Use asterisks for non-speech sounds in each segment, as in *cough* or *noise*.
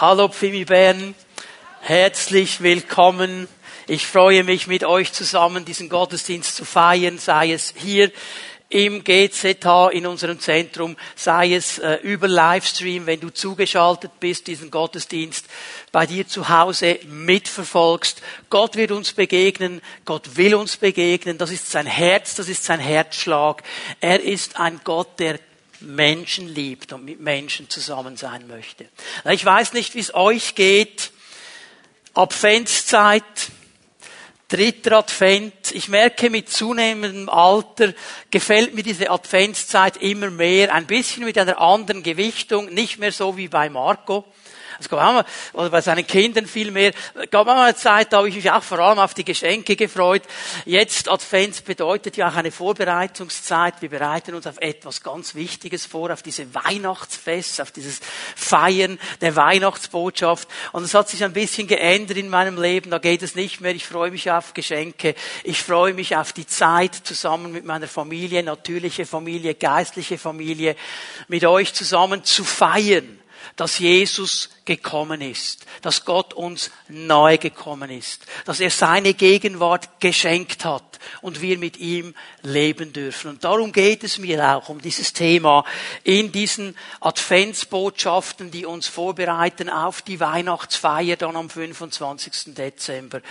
Hallo Pfimi Bern, herzlich willkommen. Ich freue mich mit euch zusammen diesen Gottesdienst zu feiern, sei es hier im GZH in unserem Zentrum, sei es äh, über Livestream, wenn du zugeschaltet bist, diesen Gottesdienst bei dir zu Hause mitverfolgst. Gott wird uns begegnen, Gott will uns begegnen, das ist sein Herz, das ist sein Herzschlag. Er ist ein Gott, der Menschen liebt und mit Menschen zusammen sein möchte. Ich weiß nicht, wie es euch geht. Adventszeit, dritter Advent. Ich merke, mit zunehmendem Alter gefällt mir diese Adventszeit immer mehr. Ein bisschen mit einer anderen Gewichtung, nicht mehr so wie bei Marco. Es gab auch mal, oder bei seinen Kindern viel mehr. Es gab auch mal eine Zeit, da habe ich mich auch vor allem auf die Geschenke gefreut. Jetzt Advents bedeutet ja auch eine Vorbereitungszeit. Wir bereiten uns auf etwas ganz Wichtiges vor, auf diese Weihnachtsfest, auf dieses Feiern der Weihnachtsbotschaft. Und es hat sich ein bisschen geändert in meinem Leben. Da geht es nicht mehr. Ich freue mich auf Geschenke. Ich freue mich auf die Zeit zusammen mit meiner Familie, natürliche Familie, geistliche Familie, mit euch zusammen zu feiern dass Jesus gekommen ist, dass Gott uns nahe gekommen ist, dass er seine Gegenwart geschenkt hat und wir mit ihm leben dürfen. Und darum geht es mir auch um dieses Thema in diesen Adventsbotschaften, die uns vorbereiten auf die Weihnachtsfeier dann am 25. Dezember,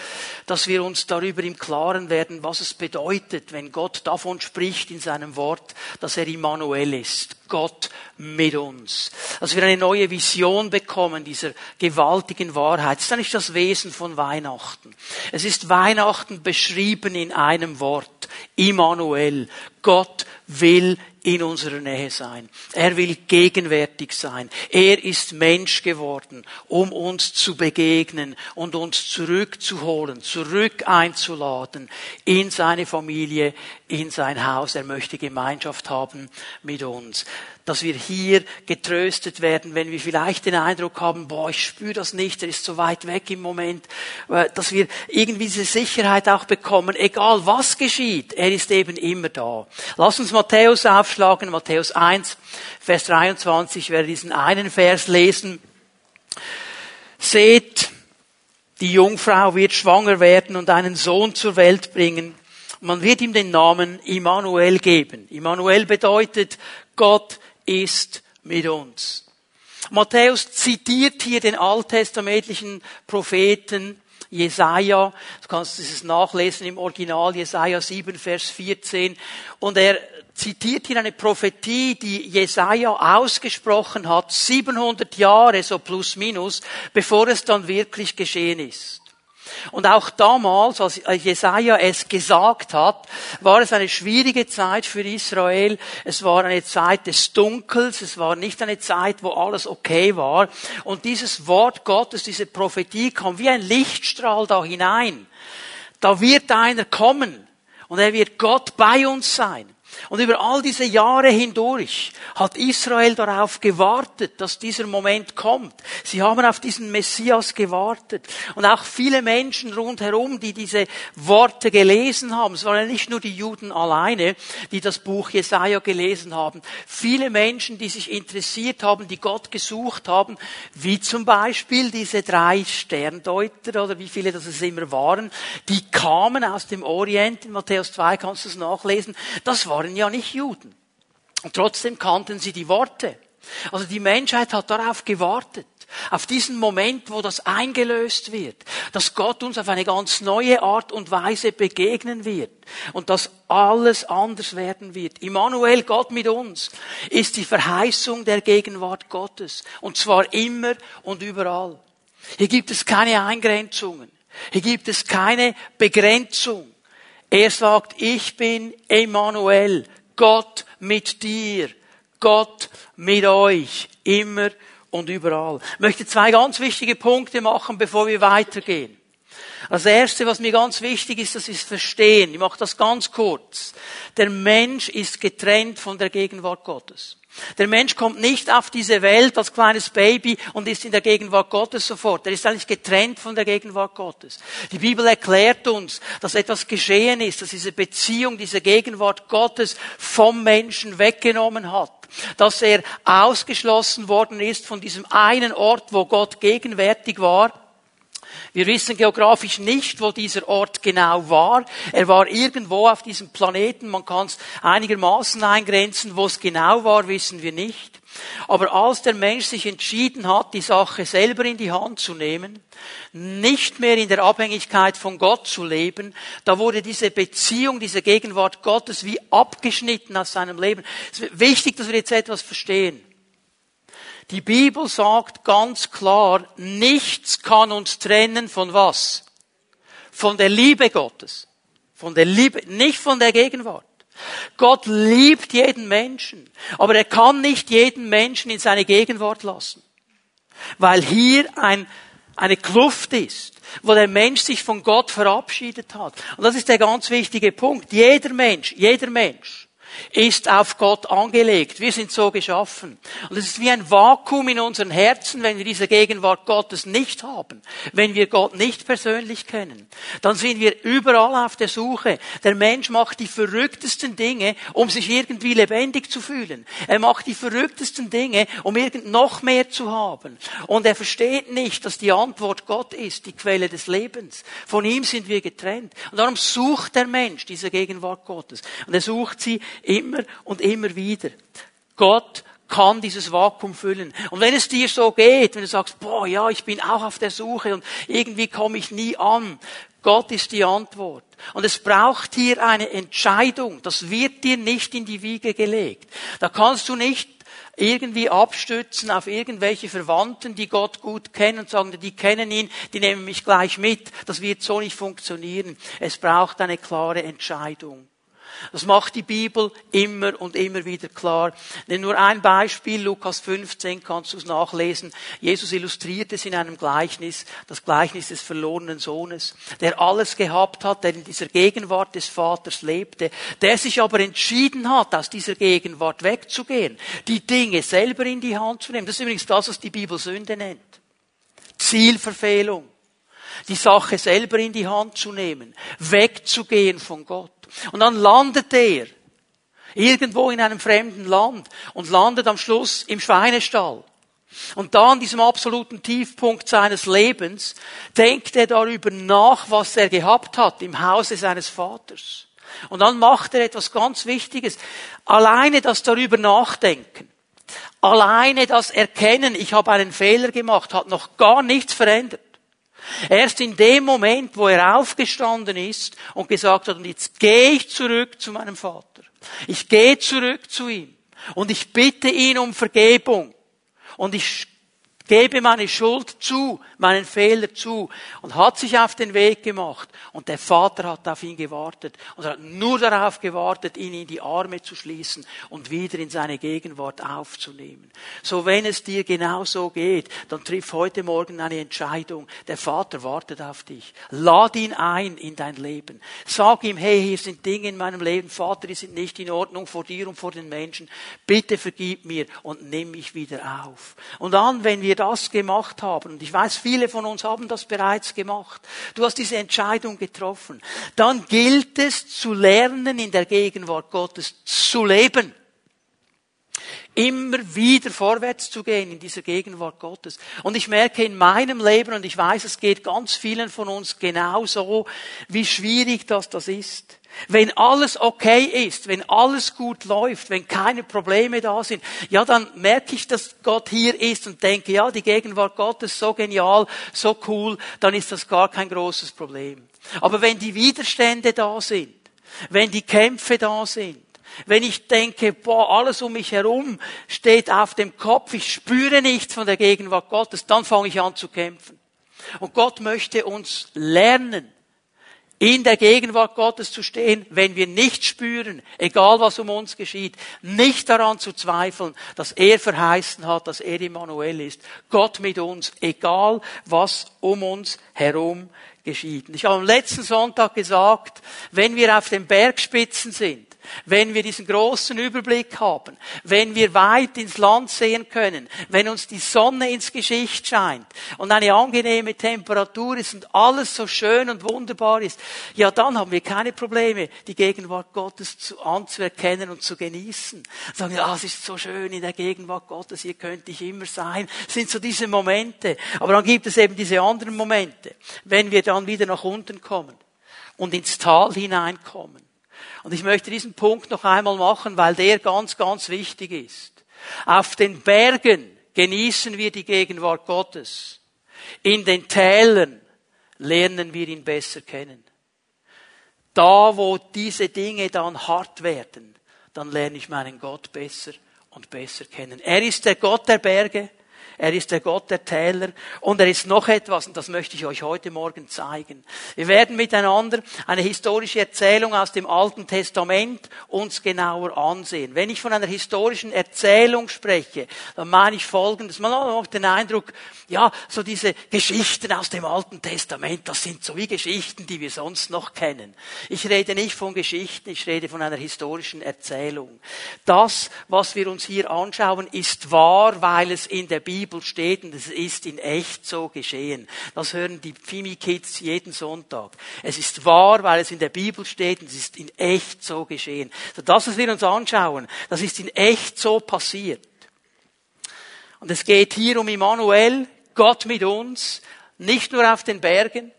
dass wir uns darüber im Klaren werden, was es bedeutet, wenn Gott davon spricht in seinem Wort, dass er Immanuel ist, Gott mit uns. Dass wir eine neue Vision bekommen dieser gewaltigen Wahrheit. Das ist eigentlich das Wesen von Weihnachten. Es ist Weihnachten beschrieben in einem Wort. Immanuel. Gott will in unserer Nähe sein. Er will gegenwärtig sein. Er ist Mensch geworden, um uns zu begegnen und uns zurückzuholen, zurück einzuladen in seine Familie, in sein Haus. Er möchte Gemeinschaft haben mit uns dass wir hier getröstet werden, wenn wir vielleicht den Eindruck haben, boah, ich spüre das nicht, er ist so weit weg im Moment, äh, dass wir irgendwie diese Sicherheit auch bekommen, egal was geschieht, er ist eben immer da. Lass uns Matthäus aufschlagen, Matthäus 1, Vers 23, ich werde diesen einen Vers lesen. Seht, die Jungfrau wird schwanger werden und einen Sohn zur Welt bringen. Man wird ihm den Namen Immanuel geben. Immanuel bedeutet, Gott ist mit uns. Matthäus zitiert hier den alttestamentlichen Propheten Jesaja. Du kannst dieses nachlesen im Original, Jesaja 7, Vers 14. Und er zitiert hier eine Prophetie, die Jesaja ausgesprochen hat, 700 Jahre, so plus minus, bevor es dann wirklich geschehen ist. Und auch damals, als Jesaja es gesagt hat, war es eine schwierige Zeit für Israel. Es war eine Zeit des Dunkels. Es war nicht eine Zeit, wo alles okay war. Und dieses Wort Gottes, diese Prophetie kam wie ein Lichtstrahl da hinein. Da wird einer kommen und er wird Gott bei uns sein. Und über all diese Jahre hindurch hat Israel darauf gewartet, dass dieser Moment kommt. Sie haben auf diesen Messias gewartet. Und auch viele Menschen rundherum, die diese Worte gelesen haben, es waren nicht nur die Juden alleine, die das Buch Jesaja gelesen haben. Viele Menschen, die sich interessiert haben, die Gott gesucht haben, wie zum Beispiel diese drei Sterndeuter oder wie viele das es immer waren, die kamen aus dem Orient. In Matthäus 2 kannst du es nachlesen. Das waren waren ja nicht Juden. Und trotzdem kannten sie die Worte. Also die Menschheit hat darauf gewartet, auf diesen Moment, wo das eingelöst wird, dass Gott uns auf eine ganz neue Art und Weise begegnen wird und dass alles anders werden wird. Immanuel, Gott mit uns, ist die Verheißung der Gegenwart Gottes und zwar immer und überall. Hier gibt es keine Eingrenzungen. Hier gibt es keine Begrenzung. Er sagt, ich bin Emmanuel, Gott mit dir, Gott mit euch, immer und überall. Ich möchte zwei ganz wichtige Punkte machen, bevor wir weitergehen. Das erste, was mir ganz wichtig ist, das ist verstehen. Ich mache das ganz kurz. Der Mensch ist getrennt von der Gegenwart Gottes. Der Mensch kommt nicht auf diese Welt als kleines Baby und ist in der Gegenwart Gottes sofort. Er ist eigentlich getrennt von der Gegenwart Gottes. Die Bibel erklärt uns, dass etwas geschehen ist, dass diese Beziehung, diese Gegenwart Gottes vom Menschen weggenommen hat. dass er ausgeschlossen worden ist von diesem einen Ort, wo Gott gegenwärtig war. Wir wissen geografisch nicht, wo dieser Ort genau war. Er war irgendwo auf diesem Planeten. Man kann es einigermaßen eingrenzen. Wo es genau war, wissen wir nicht. Aber als der Mensch sich entschieden hat, die Sache selber in die Hand zu nehmen, nicht mehr in der Abhängigkeit von Gott zu leben, da wurde diese Beziehung, diese Gegenwart Gottes wie abgeschnitten aus seinem Leben. Es ist wichtig, dass wir jetzt etwas verstehen. Die Bibel sagt ganz klar, nichts kann uns trennen von was? Von der Liebe Gottes. Von der Liebe, nicht von der Gegenwart. Gott liebt jeden Menschen, aber er kann nicht jeden Menschen in seine Gegenwart lassen. Weil hier ein, eine Kluft ist, wo der Mensch sich von Gott verabschiedet hat. Und das ist der ganz wichtige Punkt. Jeder Mensch, jeder Mensch ist auf Gott angelegt. Wir sind so geschaffen. Und es ist wie ein Vakuum in unseren Herzen, wenn wir diese Gegenwart Gottes nicht haben, wenn wir Gott nicht persönlich kennen. Dann sind wir überall auf der Suche. Der Mensch macht die verrücktesten Dinge, um sich irgendwie lebendig zu fühlen. Er macht die verrücktesten Dinge, um irgend noch mehr zu haben. Und er versteht nicht, dass die Antwort Gott ist, die Quelle des Lebens. Von ihm sind wir getrennt. Und darum sucht der Mensch diese Gegenwart Gottes. Und er sucht sie Immer und immer wieder. Gott kann dieses Vakuum füllen. Und wenn es dir so geht, wenn du sagst, boah, ja, ich bin auch auf der Suche und irgendwie komme ich nie an, Gott ist die Antwort. Und es braucht hier eine Entscheidung. Das wird dir nicht in die Wiege gelegt. Da kannst du nicht irgendwie abstützen auf irgendwelche Verwandten, die Gott gut kennen und sagen, die kennen ihn, die nehmen mich gleich mit. Das wird so nicht funktionieren. Es braucht eine klare Entscheidung. Das macht die Bibel immer und immer wieder klar. Denn nur ein Beispiel, Lukas 15, kannst du es nachlesen. Jesus illustriert es in einem Gleichnis, das Gleichnis des verlorenen Sohnes, der alles gehabt hat, der in dieser Gegenwart des Vaters lebte, der sich aber entschieden hat, aus dieser Gegenwart wegzugehen, die Dinge selber in die Hand zu nehmen. Das ist übrigens das, was die Bibel Sünde nennt. Zielverfehlung die Sache selber in die Hand zu nehmen, wegzugehen von Gott. Und dann landet er irgendwo in einem fremden Land und landet am Schluss im Schweinestall. Und da an diesem absoluten Tiefpunkt seines Lebens denkt er darüber nach, was er gehabt hat im Hause seines Vaters. Und dann macht er etwas ganz Wichtiges. Alleine das darüber nachdenken, alleine das Erkennen, ich habe einen Fehler gemacht, hat noch gar nichts verändert. Erst in dem Moment, wo er aufgestanden ist und gesagt hat, und jetzt gehe ich zurück zu meinem Vater. Ich gehe zurück zu ihm. Und ich bitte ihn um Vergebung. Und ich gebe meine Schuld zu, meinen Fehler zu und hat sich auf den Weg gemacht. Und der Vater hat auf ihn gewartet und hat nur darauf gewartet, ihn in die Arme zu schließen und wieder in seine Gegenwart aufzunehmen. So wenn es dir genau so geht, dann triff heute Morgen eine Entscheidung. Der Vater wartet auf dich. Lad ihn ein in dein Leben. Sag ihm, hey, hier sind Dinge in meinem Leben, Vater, die sind nicht in Ordnung vor dir und vor den Menschen. Bitte vergib mir und nimm mich wieder auf. Und dann, wenn wir das gemacht haben, und ich weiß, viele von uns haben das bereits gemacht, du hast diese Entscheidung getroffen, dann gilt es zu lernen, in der Gegenwart Gottes zu leben immer wieder vorwärts zu gehen in dieser Gegenwart Gottes. Und ich merke in meinem Leben, und ich weiß, es geht ganz vielen von uns genauso, wie schwierig das das ist. Wenn alles okay ist, wenn alles gut läuft, wenn keine Probleme da sind, ja, dann merke ich, dass Gott hier ist und denke, ja, die Gegenwart Gottes so genial, so cool, dann ist das gar kein großes Problem. Aber wenn die Widerstände da sind, wenn die Kämpfe da sind, wenn ich denke, boah, alles um mich herum steht auf dem Kopf, ich spüre nichts von der Gegenwart Gottes, dann fange ich an zu kämpfen. Und Gott möchte uns lernen, in der Gegenwart Gottes zu stehen, wenn wir nicht spüren, egal was um uns geschieht, nicht daran zu zweifeln, dass er verheißen hat, dass er Immanuel ist. Gott mit uns, egal was um uns herum geschieht. Ich habe am letzten Sonntag gesagt, wenn wir auf den Bergspitzen sind, wenn wir diesen großen Überblick haben, wenn wir weit ins Land sehen können, wenn uns die Sonne ins Gesicht scheint und eine angenehme Temperatur ist und alles so schön und wunderbar ist, ja, dann haben wir keine Probleme, die Gegenwart Gottes zu, anzuerkennen und zu genießen. Sagen, ja, es ist so schön in der Gegenwart Gottes, hier könnte ich immer sein. Das sind so diese Momente. Aber dann gibt es eben diese anderen Momente, wenn wir dann wieder nach unten kommen und ins Tal hineinkommen und ich möchte diesen Punkt noch einmal machen, weil der ganz, ganz wichtig ist. Auf den Bergen genießen wir die Gegenwart Gottes. In den Tälern lernen wir ihn besser kennen. Da, wo diese Dinge dann hart werden, dann lerne ich meinen Gott besser und besser kennen. Er ist der Gott der Berge. Er ist der Gott der Täler und er ist noch etwas, und das möchte ich euch heute Morgen zeigen. Wir werden miteinander eine historische Erzählung aus dem Alten Testament uns genauer ansehen. Wenn ich von einer historischen Erzählung spreche, dann meine ich Folgendes. Man hat auch den Eindruck, ja, so diese Geschichten aus dem Alten Testament, das sind so wie Geschichten, die wir sonst noch kennen. Ich rede nicht von Geschichten, ich rede von einer historischen Erzählung. Das, was wir uns hier anschauen, ist wahr, weil es in der Bibel Bibel steht und es ist in echt so geschehen. Das hören die Fimi-Kids jeden Sonntag. Es ist wahr, weil es in der Bibel steht und es ist in echt so geschehen. So das, was wir uns anschauen, das ist in echt so passiert. Und es geht hier um Immanuel, Gott mit uns, nicht nur auf den Bergen,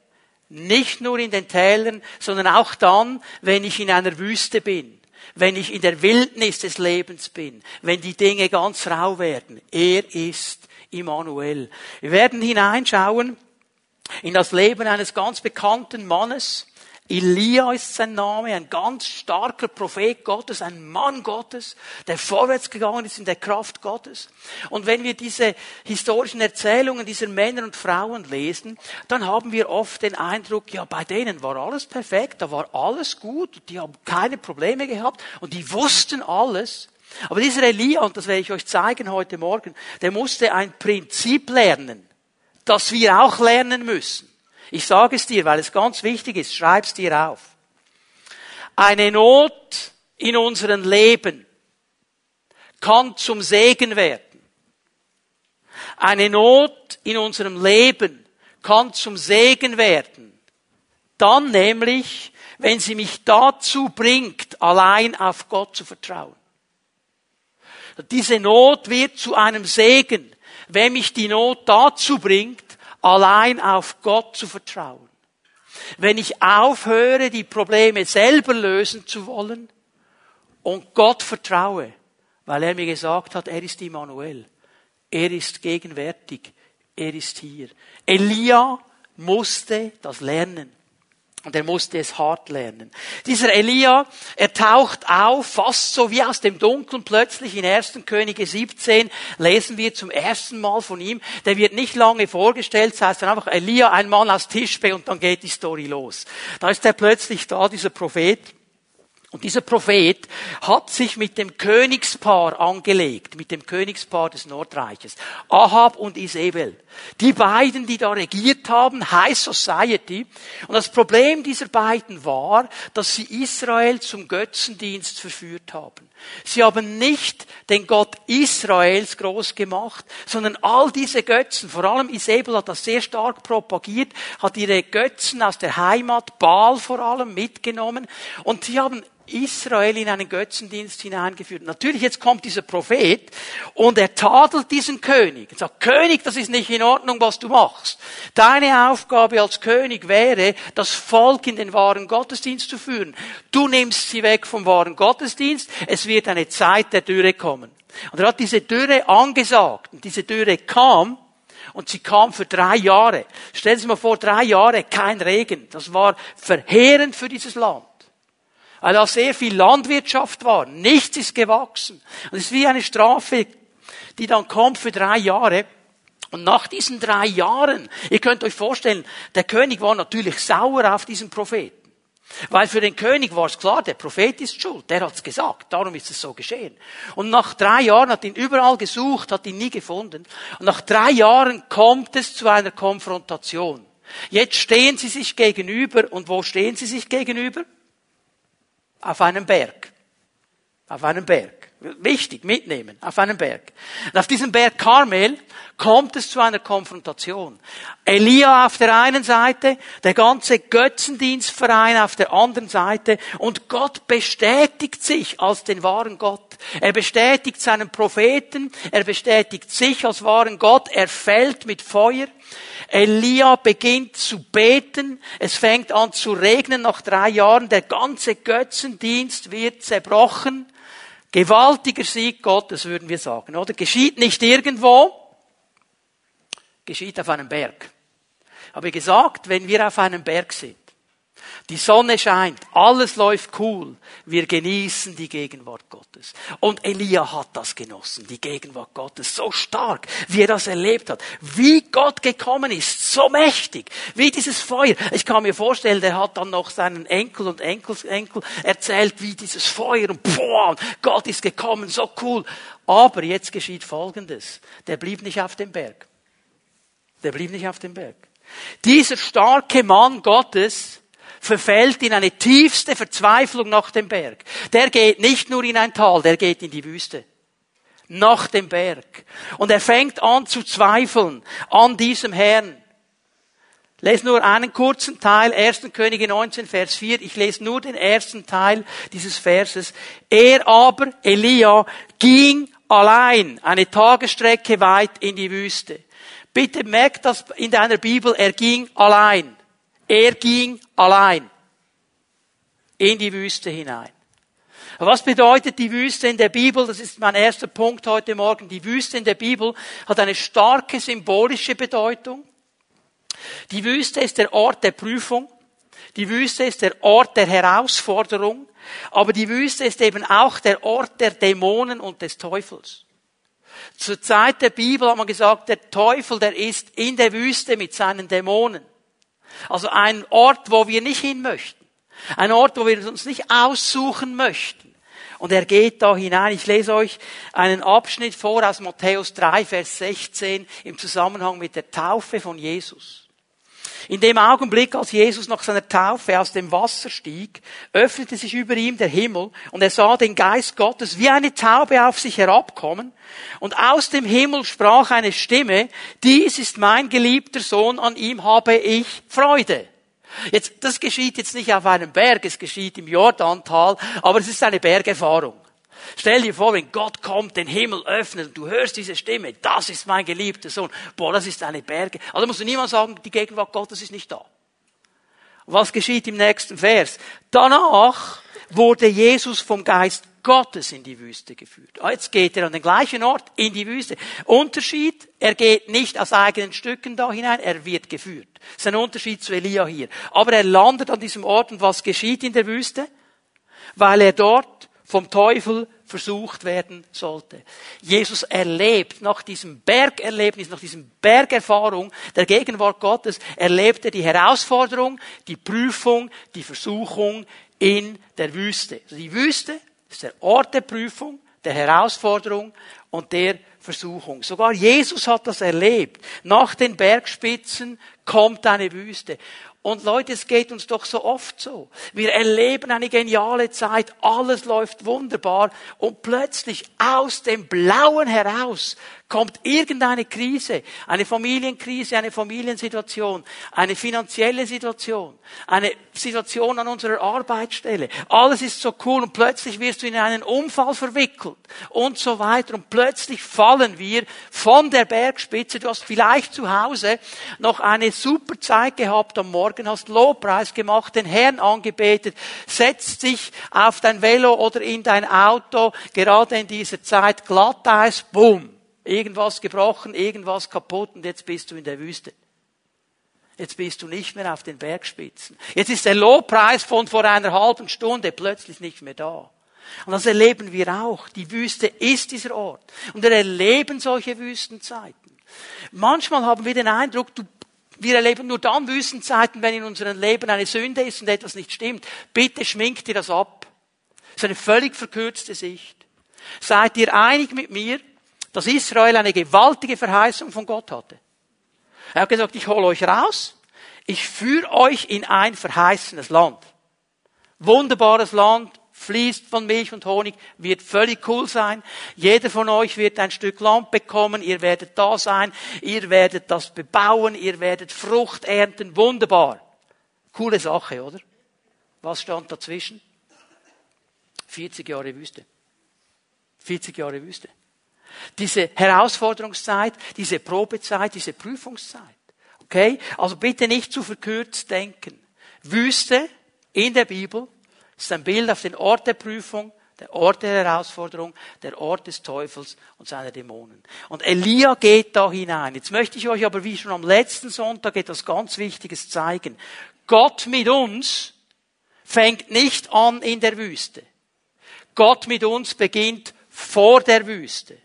nicht nur in den Tälern, sondern auch dann, wenn ich in einer Wüste bin wenn ich in der Wildnis des Lebens bin, wenn die Dinge ganz rau werden. Er ist Immanuel. Wir werden hineinschauen in das Leben eines ganz bekannten Mannes. Elia ist sein Name, ein ganz starker Prophet Gottes, ein Mann Gottes, der vorwärts gegangen ist in der Kraft Gottes. Und wenn wir diese historischen Erzählungen dieser Männer und Frauen lesen, dann haben wir oft den Eindruck, ja, bei denen war alles perfekt, da war alles gut, die haben keine Probleme gehabt und die wussten alles. Aber dieser Elia, und das werde ich euch zeigen heute Morgen, der musste ein Prinzip lernen, das wir auch lernen müssen. Ich sage es dir, weil es ganz wichtig ist, schreib's dir auf. Eine Not in unserem Leben kann zum Segen werden. Eine Not in unserem Leben kann zum Segen werden. Dann nämlich, wenn sie mich dazu bringt, allein auf Gott zu vertrauen. Diese Not wird zu einem Segen, wenn mich die Not dazu bringt, allein auf Gott zu vertrauen. Wenn ich aufhöre, die Probleme selber lösen zu wollen und Gott vertraue, weil er mir gesagt hat, er ist Immanuel. Er ist gegenwärtig. Er ist hier. Elia musste das lernen. Und er musste es hart lernen. Dieser Elia, er taucht auf, fast so wie aus dem Dunkeln plötzlich in 1. Könige 17 lesen wir zum ersten Mal von ihm. Der wird nicht lange vorgestellt, das heißt dann einfach Elia, ein Mann aus Tischbe und dann geht die Story los. Da ist er plötzlich da, dieser Prophet. Und dieser Prophet hat sich mit dem Königspaar angelegt, mit dem Königspaar des Nordreiches, Ahab und Isabel. Die beiden, die da regiert haben, High Society. Und das Problem dieser beiden war, dass sie Israel zum Götzendienst verführt haben. Sie haben nicht den Gott Israels groß gemacht, sondern all diese Götzen, vor allem Isabel hat das sehr stark propagiert, hat ihre Götzen aus der Heimat, Baal vor allem, mitgenommen. Und sie haben Israel in einen Götzendienst hineingeführt. Natürlich, jetzt kommt dieser Prophet und er tadelt diesen König. Er sagt, König, das ist nicht in Ordnung, was du machst. Deine Aufgabe als König wäre, das Volk in den wahren Gottesdienst zu führen. Du nimmst sie weg vom wahren Gottesdienst. Es wird eine Zeit der Dürre kommen. Und er hat diese Dürre angesagt. Und diese Dürre kam und sie kam für drei Jahre. Stellen Sie sich mal vor, drei Jahre kein Regen. Das war verheerend für dieses Land weil da sehr viel Landwirtschaft war. Nichts ist gewachsen. Und es ist wie eine Strafe, die dann kommt für drei Jahre. Und nach diesen drei Jahren, ihr könnt euch vorstellen, der König war natürlich sauer auf diesen Propheten. Weil für den König war es klar, der Prophet ist schuld, der hat's gesagt, darum ist es so geschehen. Und nach drei Jahren hat ihn überall gesucht, hat ihn nie gefunden. Und nach drei Jahren kommt es zu einer Konfrontation. Jetzt stehen sie sich gegenüber und wo stehen sie sich gegenüber? auf einem Berg. Auf einem Berg. Wichtig, mitnehmen, auf einem Berg. Und auf diesem Berg Karmel kommt es zu einer Konfrontation. Elia auf der einen Seite, der ganze Götzendienstverein auf der anderen Seite und Gott bestätigt sich als den wahren Gott. Er bestätigt seinen Propheten, er bestätigt sich als wahren Gott, er fällt mit Feuer. Elia beginnt zu beten, es fängt an zu regnen nach drei Jahren, der ganze Götzendienst wird zerbrochen. Gewaltiger Sieg Gottes, würden wir sagen, oder? Geschieht nicht irgendwo, geschieht auf einem Berg. Habe gesagt, wenn wir auf einem Berg sind, die Sonne scheint, alles läuft cool. Wir genießen die Gegenwart Gottes. Und Elia hat das genossen, die Gegenwart Gottes, so stark, wie er das erlebt hat. Wie Gott gekommen ist, so mächtig, wie dieses Feuer. Ich kann mir vorstellen, der hat dann noch seinen Enkel und Enkelsenkel erzählt, wie dieses Feuer und boah, Gott ist gekommen, so cool. Aber jetzt geschieht Folgendes. Der blieb nicht auf dem Berg. Der blieb nicht auf dem Berg. Dieser starke Mann Gottes, verfällt in eine tiefste Verzweiflung nach dem Berg. Der geht nicht nur in ein Tal, der geht in die Wüste. Nach dem Berg. Und er fängt an zu zweifeln an diesem Herrn. Lese nur einen kurzen Teil, 1. Könige 19, Vers 4. Ich lese nur den ersten Teil dieses Verses. Er aber, Elia, ging allein eine Tagesstrecke weit in die Wüste. Bitte merkt das in deiner Bibel, er ging allein. Er ging allein in die Wüste hinein. Was bedeutet die Wüste in der Bibel? Das ist mein erster Punkt heute Morgen. Die Wüste in der Bibel hat eine starke symbolische Bedeutung. Die Wüste ist der Ort der Prüfung. Die Wüste ist der Ort der Herausforderung. Aber die Wüste ist eben auch der Ort der Dämonen und des Teufels. Zur Zeit der Bibel hat man gesagt, der Teufel, der ist in der Wüste mit seinen Dämonen. Also ein Ort, wo wir nicht hin möchten. Ein Ort, wo wir uns nicht aussuchen möchten. Und er geht da hinein. Ich lese euch einen Abschnitt vor aus Matthäus 3, Vers 16 im Zusammenhang mit der Taufe von Jesus. In dem Augenblick, als Jesus nach seiner Taufe aus dem Wasser stieg, öffnete sich über ihm der Himmel und er sah den Geist Gottes wie eine Taube auf sich herabkommen und aus dem Himmel sprach eine Stimme, dies ist mein geliebter Sohn, an ihm habe ich Freude. Jetzt, das geschieht jetzt nicht auf einem Berg, es geschieht im Jordantal, aber es ist eine Bergerfahrung. Stell dir vor, wenn Gott kommt, den Himmel öffnet und du hörst diese Stimme, das ist mein geliebter Sohn. Boah, das ist eine Berge. Also musst du niemand sagen, die Gegenwart Gottes ist nicht da. Was geschieht im nächsten Vers? Danach wurde Jesus vom Geist Gottes in die Wüste geführt. Ah, jetzt geht er an den gleichen Ort in die Wüste. Unterschied, er geht nicht aus eigenen Stücken da hinein, er wird geführt. Das ist ein Unterschied zu Elia hier. Aber er landet an diesem Ort und was geschieht in der Wüste? Weil er dort vom Teufel versucht werden sollte. Jesus erlebt nach diesem Bergerlebnis, nach diesem Bergerfahrung der Gegenwart Gottes, erlebte die Herausforderung, die Prüfung, die Versuchung in der Wüste. Also die Wüste ist der Ort der Prüfung, der Herausforderung und der Versuchung. Sogar Jesus hat das erlebt. Nach den Bergspitzen kommt eine Wüste. Und Leute, es geht uns doch so oft so. Wir erleben eine geniale Zeit, alles läuft wunderbar und plötzlich aus dem Blauen heraus kommt irgendeine Krise, eine Familienkrise, eine Familiensituation, eine finanzielle Situation, eine Situation an unserer Arbeitsstelle. Alles ist so cool und plötzlich wirst du in einen Unfall verwickelt und so weiter. Und plötzlich fallen wir von der Bergspitze. Du hast vielleicht zu Hause noch eine super Zeit gehabt. Am Morgen, hast Lobpreis gemacht, den Herrn angebetet, setzt dich auf dein Velo oder in dein Auto, gerade in dieser Zeit Glatteis, boom Irgendwas gebrochen, irgendwas kaputt und jetzt bist du in der Wüste. Jetzt bist du nicht mehr auf den Bergspitzen. Jetzt ist der Lobpreis von vor einer halben Stunde plötzlich nicht mehr da. Und das erleben wir auch. Die Wüste ist dieser Ort. Und wir erleben solche Wüstenzeiten. Manchmal haben wir den Eindruck, du, wir erleben nur dann Wüstenzeiten, wenn in unserem Leben eine Sünde ist und etwas nicht stimmt. Bitte schminkt dir das ab. Das ist eine völlig verkürzte Sicht. Seid ihr einig mit mir, dass Israel eine gewaltige Verheißung von Gott hatte. Er hat gesagt, ich hole euch raus, ich führe euch in ein verheißenes Land. Wunderbares Land, fließt von Milch und Honig, wird völlig cool sein. Jeder von euch wird ein Stück Land bekommen, ihr werdet da sein, ihr werdet das bebauen, ihr werdet Frucht ernten, wunderbar. Coole Sache, oder? Was stand dazwischen? 40 Jahre Wüste. 40 Jahre Wüste. Diese Herausforderungszeit, diese Probezeit, diese Prüfungszeit. Okay? Also bitte nicht zu verkürzt denken. Wüste in der Bibel ist ein Bild auf den Ort der Prüfung, der Ort der Herausforderung, der Ort des Teufels und seiner Dämonen. Und Elia geht da hinein. Jetzt möchte ich euch aber wie schon am letzten Sonntag etwas ganz Wichtiges zeigen. Gott mit uns fängt nicht an in der Wüste. Gott mit uns beginnt vor der Wüste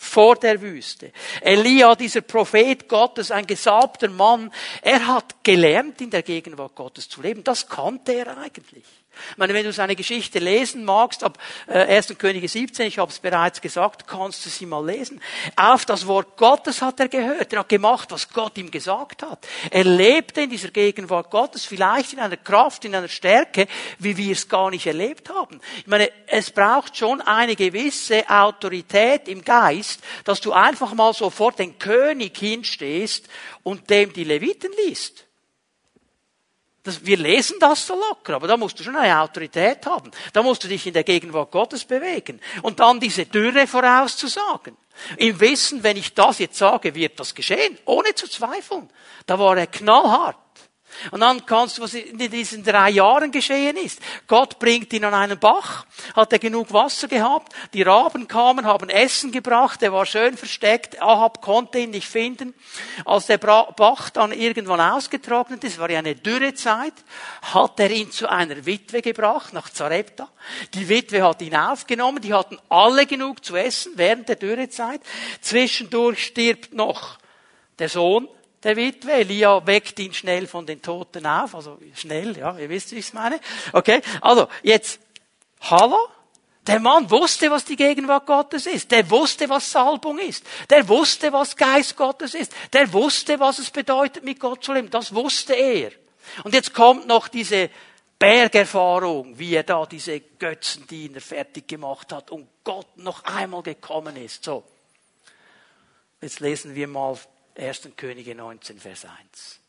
vor der Wüste. Elia, dieser Prophet Gottes, ein gesalbter Mann, er hat gelernt, in der Gegenwart Gottes zu leben. Das kannte er eigentlich. Ich meine, wenn du seine Geschichte lesen magst, ab äh, 1. Könige 17, ich habe es bereits gesagt, kannst du sie mal lesen. Auf das Wort Gottes hat er gehört. Er hat gemacht, was Gott ihm gesagt hat. Er lebte in dieser Gegenwart Gottes, vielleicht in einer Kraft, in einer Stärke, wie wir es gar nicht erlebt haben. Ich meine, es braucht schon eine gewisse Autorität im Geist, dass du einfach mal so vor den König hinstehst und dem die Leviten liest. Das, wir lesen das so locker, aber da musst du schon eine Autorität haben. Da musst du dich in der Gegenwart Gottes bewegen. Und dann diese Dürre vorauszusagen. Im Wissen, wenn ich das jetzt sage, wird das geschehen, ohne zu zweifeln. Da war er knallhart. Und dann kannst du, was in diesen drei Jahren geschehen ist. Gott bringt ihn an einen Bach, hat er genug Wasser gehabt, die Raben kamen, haben Essen gebracht, er war schön versteckt, Ahab konnte ihn nicht finden. Als der Bach dann irgendwann ausgetrocknet ist, war ja eine Dürrezeit, hat er ihn zu einer Witwe gebracht, nach Zarepta. Die Witwe hat ihn aufgenommen, die hatten alle genug zu essen während der Dürrezeit. Zwischendurch stirbt noch der Sohn, der Witwe. Elia weckt ihn schnell von den Toten auf. Also schnell, ja, ihr wisst, wie ich es meine. Okay, also jetzt, hallo? Der Mann wusste, was die Gegenwart Gottes ist. Der wusste, was Salbung ist. Der wusste, was Geist Gottes ist. Der wusste, was es bedeutet, mit Gott zu leben. Das wusste er. Und jetzt kommt noch diese Bergerfahrung, wie er da diese Götzendiener fertig gemacht hat und Gott noch einmal gekommen ist. So. Jetzt lesen wir mal 1. Könige 19, Vers 1.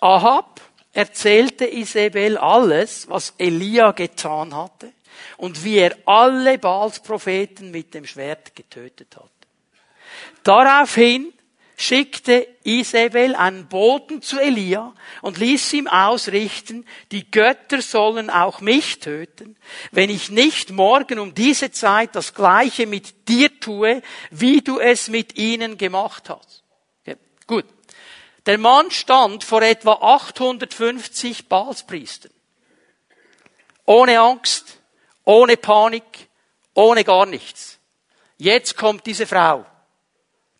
Ahab erzählte Isabel alles, was Elia getan hatte und wie er alle Baals Propheten mit dem Schwert getötet hatte. Daraufhin schickte Isabel einen Boten zu Elia und ließ ihm ausrichten, die Götter sollen auch mich töten, wenn ich nicht morgen um diese Zeit das Gleiche mit dir tue, wie du es mit ihnen gemacht hast. Okay, gut. Der Mann stand vor etwa 850 Balspriestern. Ohne Angst, ohne Panik, ohne gar nichts. Jetzt kommt diese Frau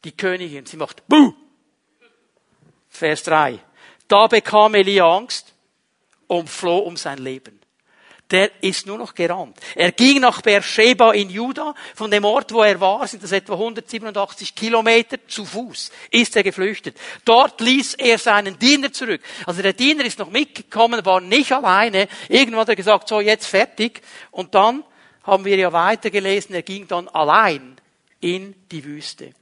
die Königin. Sie macht Buh! Vers 3. Da bekam Elia Angst und floh um sein Leben. Der ist nur noch gerannt. Er ging nach Beersheba in Juda. Von dem Ort, wo er war, sind das etwa 187 Kilometer zu Fuß. Ist er geflüchtet. Dort ließ er seinen Diener zurück. Also der Diener ist noch mitgekommen, war nicht alleine. Irgendwann hat er gesagt, so jetzt fertig. Und dann haben wir ja weitergelesen, er ging dann allein in die Wüste.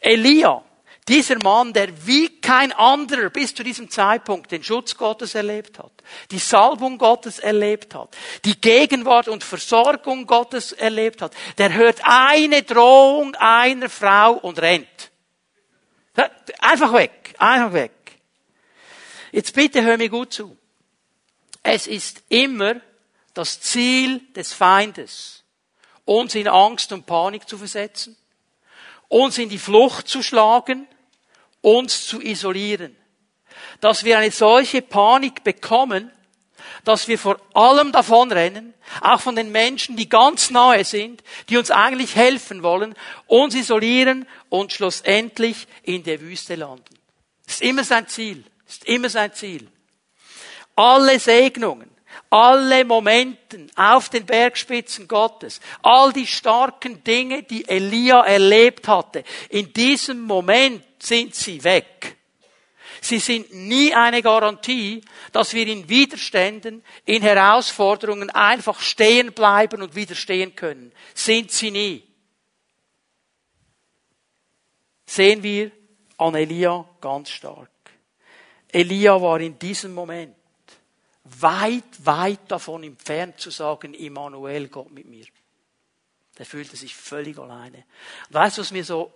Elia, dieser Mann, der wie kein anderer bis zu diesem Zeitpunkt den Schutz Gottes erlebt hat, die Salbung Gottes erlebt hat, die Gegenwart und Versorgung Gottes erlebt hat, der hört eine Drohung einer Frau und rennt. Einfach weg, einfach weg. Jetzt bitte hör mir gut zu. Es ist immer das Ziel des Feindes, uns in Angst und Panik zu versetzen, uns in die Flucht zu schlagen, uns zu isolieren. Dass wir eine solche Panik bekommen, dass wir vor allem davonrennen, auch von den Menschen, die ganz nahe sind, die uns eigentlich helfen wollen, uns isolieren und schlussendlich in der Wüste landen. Das ist immer sein Ziel. Das ist immer sein Ziel. Alle Segnungen, alle Momenten auf den Bergspitzen Gottes, all die starken Dinge, die Elia erlebt hatte, in diesem Moment sind sie weg. Sie sind nie eine Garantie, dass wir in Widerständen, in Herausforderungen einfach stehen bleiben und widerstehen können. Sind sie nie. Sehen wir an Elia ganz stark. Elia war in diesem Moment weit, weit davon entfernt zu sagen, Immanuel, Gott mit mir. Der fühlte sich völlig alleine. Und weißt du, was mir so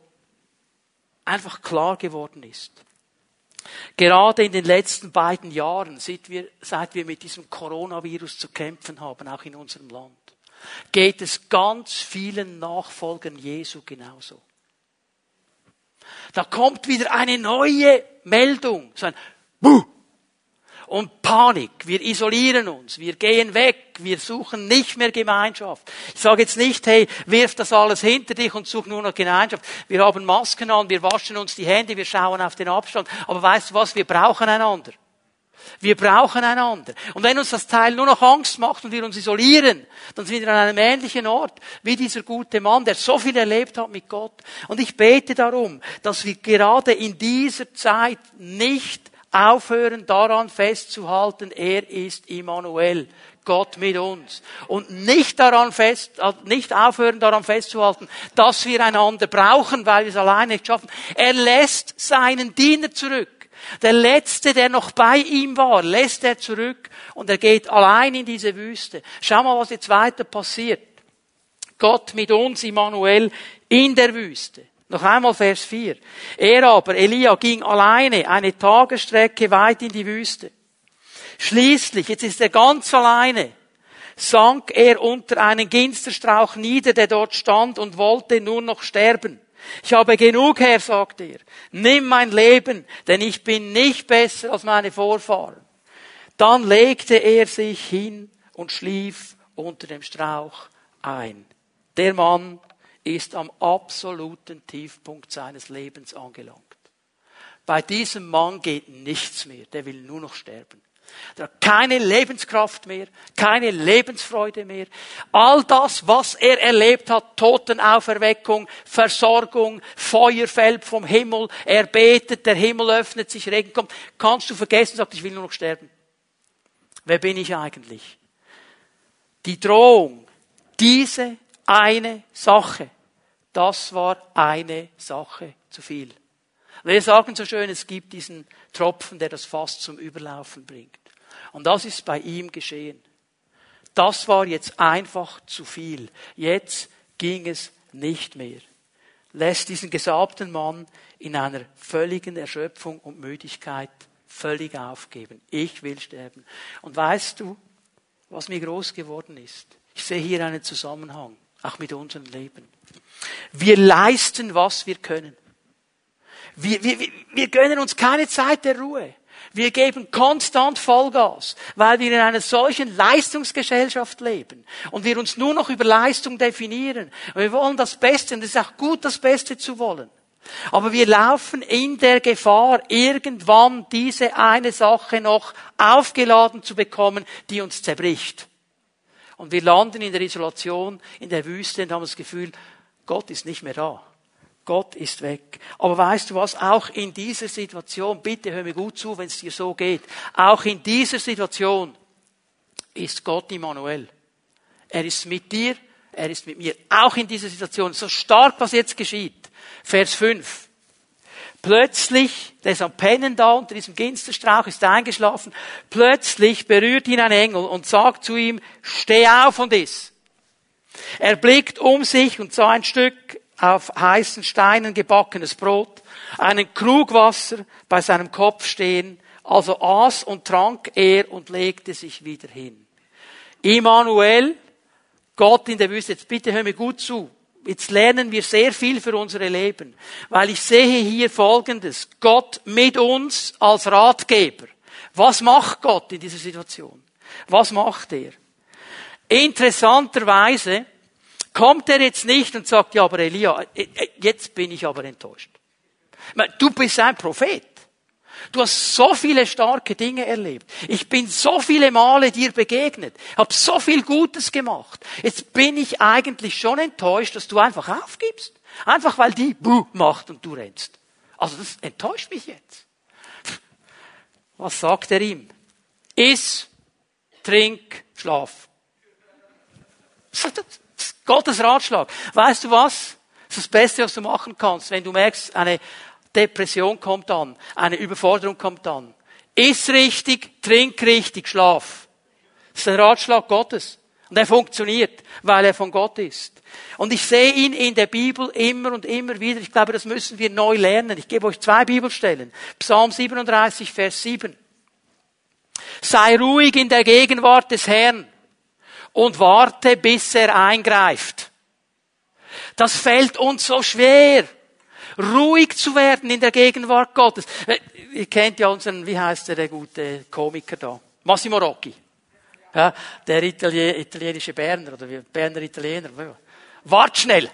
einfach klar geworden ist? Gerade in den letzten beiden Jahren, seit wir, seit wir mit diesem Coronavirus zu kämpfen haben, auch in unserem Land, geht es ganz vielen Nachfolgern Jesu genauso. Da kommt wieder eine neue Meldung, so ein Buh, und Panik. Wir isolieren uns, wir gehen weg, wir suchen nicht mehr Gemeinschaft. Ich sage jetzt nicht, hey, wirf das alles hinter dich und such nur noch Gemeinschaft. Wir haben Masken an, wir waschen uns die Hände, wir schauen auf den Abstand. Aber weißt du was, wir brauchen einander. Wir brauchen einander. Und wenn uns das Teil nur noch Angst macht und wir uns isolieren, dann sind wir an einem ähnlichen Ort wie dieser gute Mann, der so viel erlebt hat mit Gott. Und ich bete darum, dass wir gerade in dieser Zeit nicht aufhören daran festzuhalten, er ist Immanuel, Gott mit uns. Und nicht daran fest, äh, nicht aufhören daran festzuhalten, dass wir einander brauchen, weil wir es alleine nicht schaffen. Er lässt seinen Diener zurück. Der letzte, der noch bei ihm war, lässt er zurück und er geht allein in diese Wüste. Schau mal, was jetzt weiter passiert. Gott mit uns, Immanuel, in der Wüste. Noch einmal Vers 4. Er aber, Elia, ging alleine eine Tagesstrecke weit in die Wüste. Schließlich, jetzt ist er ganz alleine, sank er unter einen Ginsterstrauch nieder, der dort stand und wollte nur noch sterben. Ich habe genug, Herr, sagt er. Nimm mein Leben, denn ich bin nicht besser als meine Vorfahren. Dann legte er sich hin und schlief unter dem Strauch ein. Der Mann ist am absoluten Tiefpunkt seines Lebens angelangt. Bei diesem Mann geht nichts mehr, der will nur noch sterben. Der hat keine Lebenskraft mehr, keine Lebensfreude mehr. All das, was er erlebt hat, Totenauferweckung, Versorgung, Feuer fällt vom Himmel, er betet, der Himmel öffnet sich, Regen kommt, kannst du vergessen, sagt, ich will nur noch sterben. Wer bin ich eigentlich? Die Drohung, diese eine Sache, das war eine Sache zu viel. Wir sagen so schön, es gibt diesen Tropfen, der das Fass zum Überlaufen bringt. Und das ist bei ihm geschehen. Das war jetzt einfach zu viel. Jetzt ging es nicht mehr. Lässt diesen gesabten Mann in einer völligen Erschöpfung und Müdigkeit völlig aufgeben. Ich will sterben. Und weißt du, was mir groß geworden ist? Ich sehe hier einen Zusammenhang, auch mit unserem Leben. Wir leisten, was wir können. Wir, wir, wir gönnen uns keine Zeit der Ruhe. Wir geben konstant Vollgas, weil wir in einer solchen Leistungsgesellschaft leben und wir uns nur noch über Leistung definieren. Und wir wollen das Beste und es ist auch gut, das Beste zu wollen. Aber wir laufen in der Gefahr, irgendwann diese eine Sache noch aufgeladen zu bekommen, die uns zerbricht. Und wir landen in der Isolation, in der Wüste und haben das Gefühl, Gott ist nicht mehr da. Gott ist weg. Aber weißt du was? Auch in dieser Situation, bitte hör mir gut zu, wenn es dir so geht. Auch in dieser Situation ist Gott Immanuel. Er ist mit dir, er ist mit mir. Auch in dieser Situation. So stark, was jetzt geschieht. Vers 5. Plötzlich, der ist am Pennen da unter diesem Ginsterstrauch, ist eingeschlafen. Plötzlich berührt ihn ein Engel und sagt zu ihm, steh auf und iss. Er blickt um sich und sah ein Stück auf heißen Steinen gebackenes Brot, einen Krug Wasser bei seinem Kopf stehen, also aß und trank er und legte sich wieder hin. Immanuel, Gott in der Wüste, jetzt bitte hör mir gut zu. Jetzt lernen wir sehr viel für unsere Leben, weil ich sehe hier Folgendes. Gott mit uns als Ratgeber. Was macht Gott in dieser Situation? Was macht er? Interessanterweise kommt er jetzt nicht und sagt, ja, aber Elia, äh, äh, jetzt bin ich aber enttäuscht. Du bist ein Prophet. Du hast so viele starke Dinge erlebt. Ich bin so viele Male dir begegnet, habe so viel Gutes gemacht. Jetzt bin ich eigentlich schon enttäuscht, dass du einfach aufgibst. Einfach weil die Buh macht und du rennst. Also das enttäuscht mich jetzt. Was sagt er ihm? Iss, trink, schlaf. Gottes Ratschlag. Weißt du was? Das ist das Beste, was du machen kannst, wenn du merkst, eine Depression kommt an, eine Überforderung kommt an. Iss richtig, trink richtig, schlaf. Das ist ein Ratschlag Gottes. Und er funktioniert, weil er von Gott ist. Und ich sehe ihn in der Bibel immer und immer wieder. Ich glaube, das müssen wir neu lernen. Ich gebe euch zwei Bibelstellen. Psalm 37, Vers 7. Sei ruhig in der Gegenwart des Herrn und warte, bis er eingreift. Das fällt uns so schwer, ruhig zu werden in der Gegenwart Gottes. Äh, ihr kennt ja unseren, wie heißt der, der gute Komiker da? Massimo Rocchi. Ja, der Italien, italienische Berner oder Berner Italiener. Wart schnell.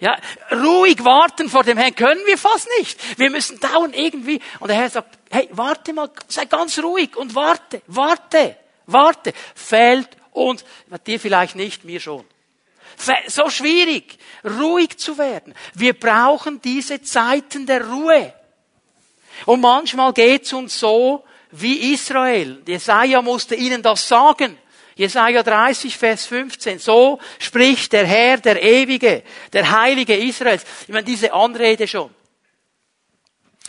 Ja, ruhig warten vor dem Herrn können wir fast nicht. Wir müssen dauernd irgendwie. Und der Herr sagt, hey, warte mal, sei ganz ruhig und warte, warte, warte. Fällt uns, dir vielleicht nicht, mir schon. So schwierig, ruhig zu werden. Wir brauchen diese Zeiten der Ruhe. Und manchmal geht's uns so wie Israel. Jesaja musste ihnen das sagen. Jesaja 30, Vers 15. So spricht der Herr, der Ewige, der Heilige Israels. Ich meine, diese Anrede schon.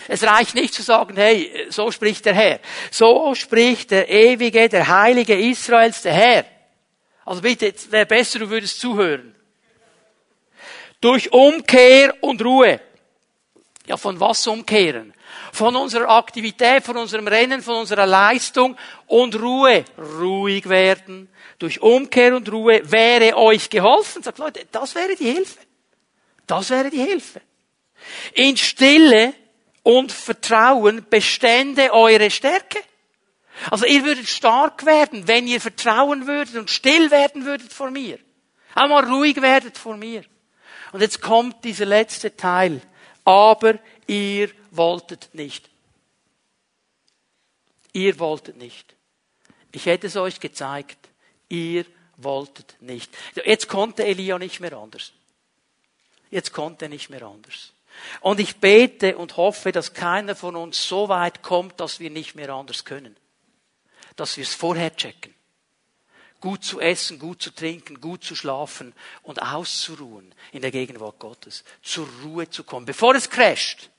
Es reicht nicht zu sagen, hey, so spricht der Herr. So spricht der Ewige, der Heilige Israels, der Herr. Also bitte, es wäre besser, du würdest zuhören. Durch Umkehr und Ruhe. Ja, von was umkehren? Von unserer Aktivität, von unserem Rennen, von unserer Leistung und Ruhe. Ruhig werden. Durch Umkehr und Ruhe wäre euch geholfen. Sagt Leute, das wäre die Hilfe. Das wäre die Hilfe. In Stille und Vertrauen bestände eure Stärke. Also ihr würdet stark werden, wenn ihr vertrauen würdet und still werden würdet vor mir. Einmal ruhig werdet vor mir. Und jetzt kommt dieser letzte Teil. Aber ihr wolltet nicht. Ihr wolltet nicht. Ich hätte es euch gezeigt. Ihr wolltet nicht. Jetzt konnte Elia nicht mehr anders. Jetzt konnte er nicht mehr anders. Und ich bete und hoffe, dass keiner von uns so weit kommt, dass wir nicht mehr anders können dass wir es vorher checken. Gut zu essen, gut zu trinken, gut zu schlafen und auszuruhen in der Gegenwart Gottes. Zur Ruhe zu kommen, bevor es crasht.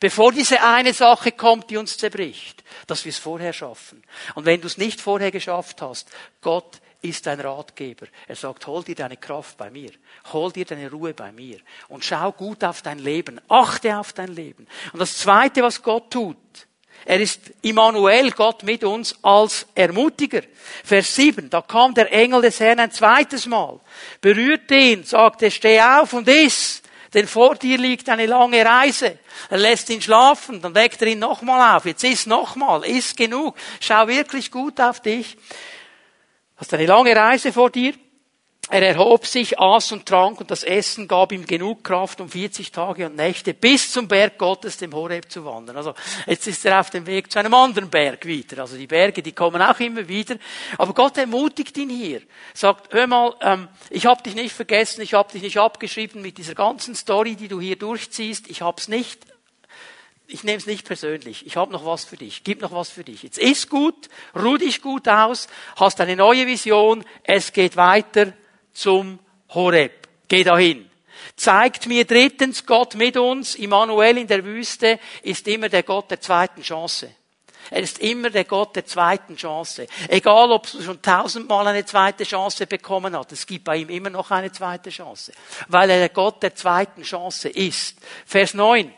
Bevor diese eine Sache kommt, die uns zerbricht, dass wir es vorher schaffen. Und wenn du es nicht vorher geschafft hast, Gott ist dein Ratgeber. Er sagt, hol dir deine Kraft bei mir. Hol dir deine Ruhe bei mir. Und schau gut auf dein Leben. Achte auf dein Leben. Und das zweite, was Gott tut, er ist Immanuel, Gott mit uns als Ermutiger. Vers 7, da kam der Engel des Herrn ein zweites Mal, berührte ihn, sagte, steh auf und iss, denn vor dir liegt eine lange Reise. Er lässt ihn schlafen, dann weckt er ihn nochmal auf. Jetzt iss nochmal, iss genug. Schau wirklich gut auf dich. Hast eine lange Reise vor dir. Er erhob sich, aß und trank und das Essen gab ihm genug Kraft, um 40 Tage und Nächte bis zum Berg Gottes, dem Horeb, zu wandern. Also jetzt ist er auf dem Weg zu einem anderen Berg wieder. Also die Berge, die kommen auch immer wieder. Aber Gott ermutigt ihn hier. Sagt, hör mal, ähm, ich habe dich nicht vergessen, ich habe dich nicht abgeschrieben mit dieser ganzen Story, die du hier durchziehst. Ich hab's nicht ich nehme es nicht persönlich. Ich habe noch was für dich. Gib noch was für dich. Jetzt ist gut, ruh dich gut aus, hast eine neue Vision, es geht weiter zum Horeb. Geh dahin. Zeigt mir drittens Gott mit uns. Immanuel in der Wüste ist immer der Gott der zweiten Chance. Er ist immer der Gott der zweiten Chance. Egal, ob du schon tausendmal eine zweite Chance bekommen hast, es gibt bei ihm immer noch eine zweite Chance. Weil er der Gott der zweiten Chance ist. Vers 9.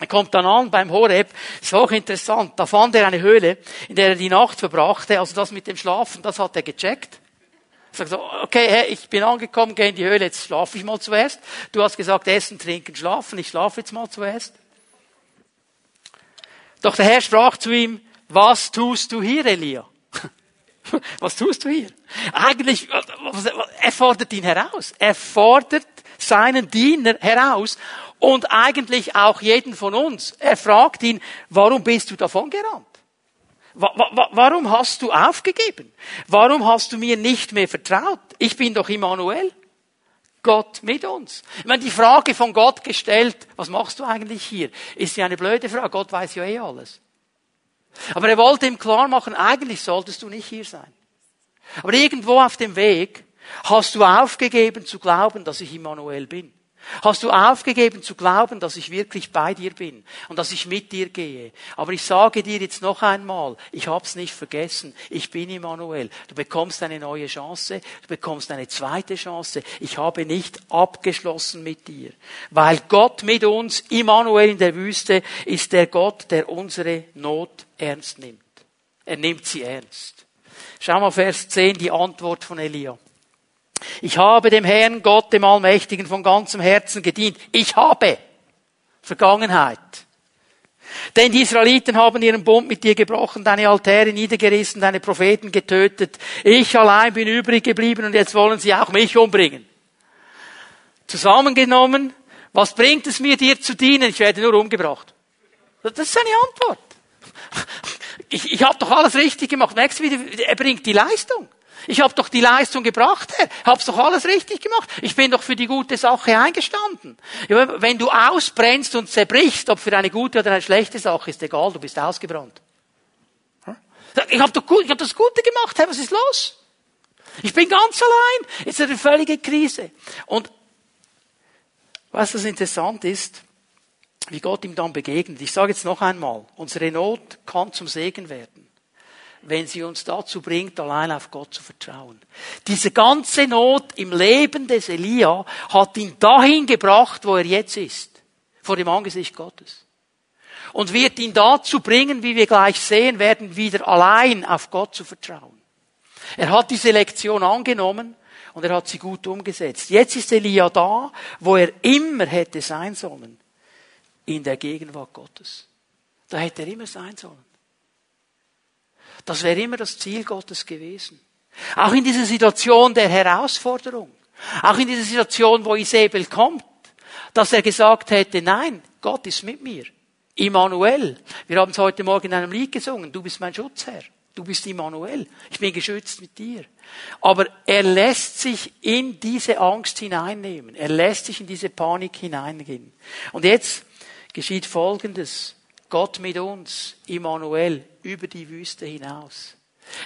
Er kommt dann an beim Horeb. ist auch interessant. Da fand er eine Höhle, in der er die Nacht verbrachte. Also das mit dem Schlafen, das hat er gecheckt. Sag okay, hey, ich bin angekommen, geh in die Höhle, jetzt schlafe ich mal zuerst. Du hast gesagt, essen, trinken, schlafen, ich schlafe jetzt mal zuerst. Doch der Herr sprach zu ihm, was tust du hier, Elia? *laughs* was tust du hier? Eigentlich, er fordert ihn heraus. Er fordert seinen Diener heraus und eigentlich auch jeden von uns. Er fragt ihn, warum bist du davon gerannt? Warum hast du aufgegeben? Warum hast du mir nicht mehr vertraut? Ich bin doch Immanuel. Gott mit uns. Ich meine, die Frage von Gott gestellt, was machst du eigentlich hier, ist ja eine blöde Frage. Gott weiß ja eh alles. Aber er wollte ihm klar machen, eigentlich solltest du nicht hier sein. Aber irgendwo auf dem Weg hast du aufgegeben zu glauben, dass ich Immanuel bin. Hast du aufgegeben zu glauben, dass ich wirklich bei dir bin und dass ich mit dir gehe? Aber ich sage dir jetzt noch einmal, ich hab's nicht vergessen, ich bin Immanuel. Du bekommst eine neue Chance, du bekommst eine zweite Chance. Ich habe nicht abgeschlossen mit dir. Weil Gott mit uns, Immanuel in der Wüste, ist der Gott, der unsere Not ernst nimmt. Er nimmt sie ernst. Schau mal Vers 10, die Antwort von Elia. Ich habe dem Herrn Gott, dem Allmächtigen, von ganzem Herzen gedient. Ich habe. Vergangenheit. Denn die Israeliten haben ihren Bund mit dir gebrochen, deine Altäre niedergerissen, deine Propheten getötet. Ich allein bin übrig geblieben und jetzt wollen sie auch mich umbringen. Zusammengenommen, was bringt es mir, dir zu dienen? Ich werde nur umgebracht. Das ist seine Antwort. Ich, ich habe doch alles richtig gemacht. Merkst du, er bringt die Leistung. Ich habe doch die Leistung gebracht, Herr. Hab's doch alles richtig gemacht. Ich bin doch für die gute Sache eingestanden. Wenn du ausbrennst und zerbrichst, ob für eine gute oder eine schlechte Sache, ist egal, du bist ausgebrannt. Ich habe doch gut, ich hab das Gute gemacht, Herr, was ist los? Ich bin ganz allein. Jetzt ist eine völlige Krise. Und was das interessant ist, wie Gott ihm dann begegnet. Ich sage jetzt noch einmal, unsere Not kann zum Segen werden wenn sie uns dazu bringt, allein auf Gott zu vertrauen. Diese ganze Not im Leben des Elia hat ihn dahin gebracht, wo er jetzt ist, vor dem Angesicht Gottes. Und wird ihn dazu bringen, wie wir gleich sehen werden, wieder allein auf Gott zu vertrauen. Er hat diese Lektion angenommen und er hat sie gut umgesetzt. Jetzt ist Elia da, wo er immer hätte sein sollen, in der Gegenwart Gottes. Da hätte er immer sein sollen. Das wäre immer das Ziel Gottes gewesen. Auch in dieser Situation der Herausforderung. Auch in dieser Situation, wo Isabel kommt. Dass er gesagt hätte, nein, Gott ist mit mir. Immanuel. Wir haben es heute Morgen in einem Lied gesungen. Du bist mein Schutzherr. Du bist Immanuel. Ich bin geschützt mit dir. Aber er lässt sich in diese Angst hineinnehmen. Er lässt sich in diese Panik hineingehen. Und jetzt geschieht Folgendes. Gott mit uns, Immanuel, über die Wüste hinaus.